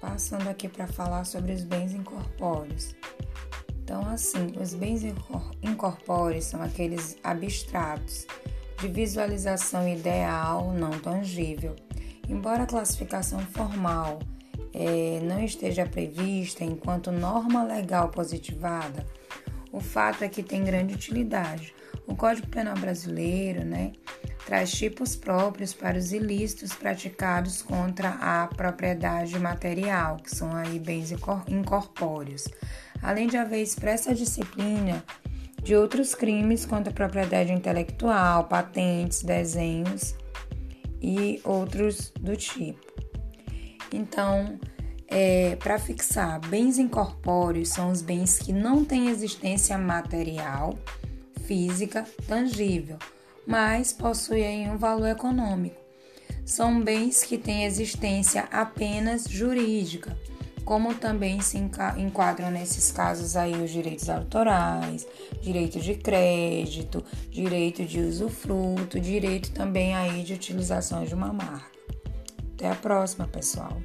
passando aqui para falar sobre os bens incorpóreos. Então, assim, os bens incorpóreos são aqueles abstratos, de visualização ideal não tangível. Embora a classificação formal é, não esteja prevista enquanto norma legal positivada, o fato é que tem grande utilidade. O Código Penal brasileiro né, traz tipos próprios para os ilícitos praticados contra a propriedade material, que são aí bens incorpóreos, além de haver expressa disciplina de outros crimes contra a propriedade intelectual, patentes, desenhos e outros do tipo. Então, é, para fixar, bens incorpóreos são os bens que não têm existência material, física, tangível, mas possuem um valor econômico. São bens que têm existência apenas jurídica como também se enquadram nesses casos aí os direitos autorais, direito de crédito, direito de usufruto, direito também aí de utilização de uma marca. Até a próxima, pessoal.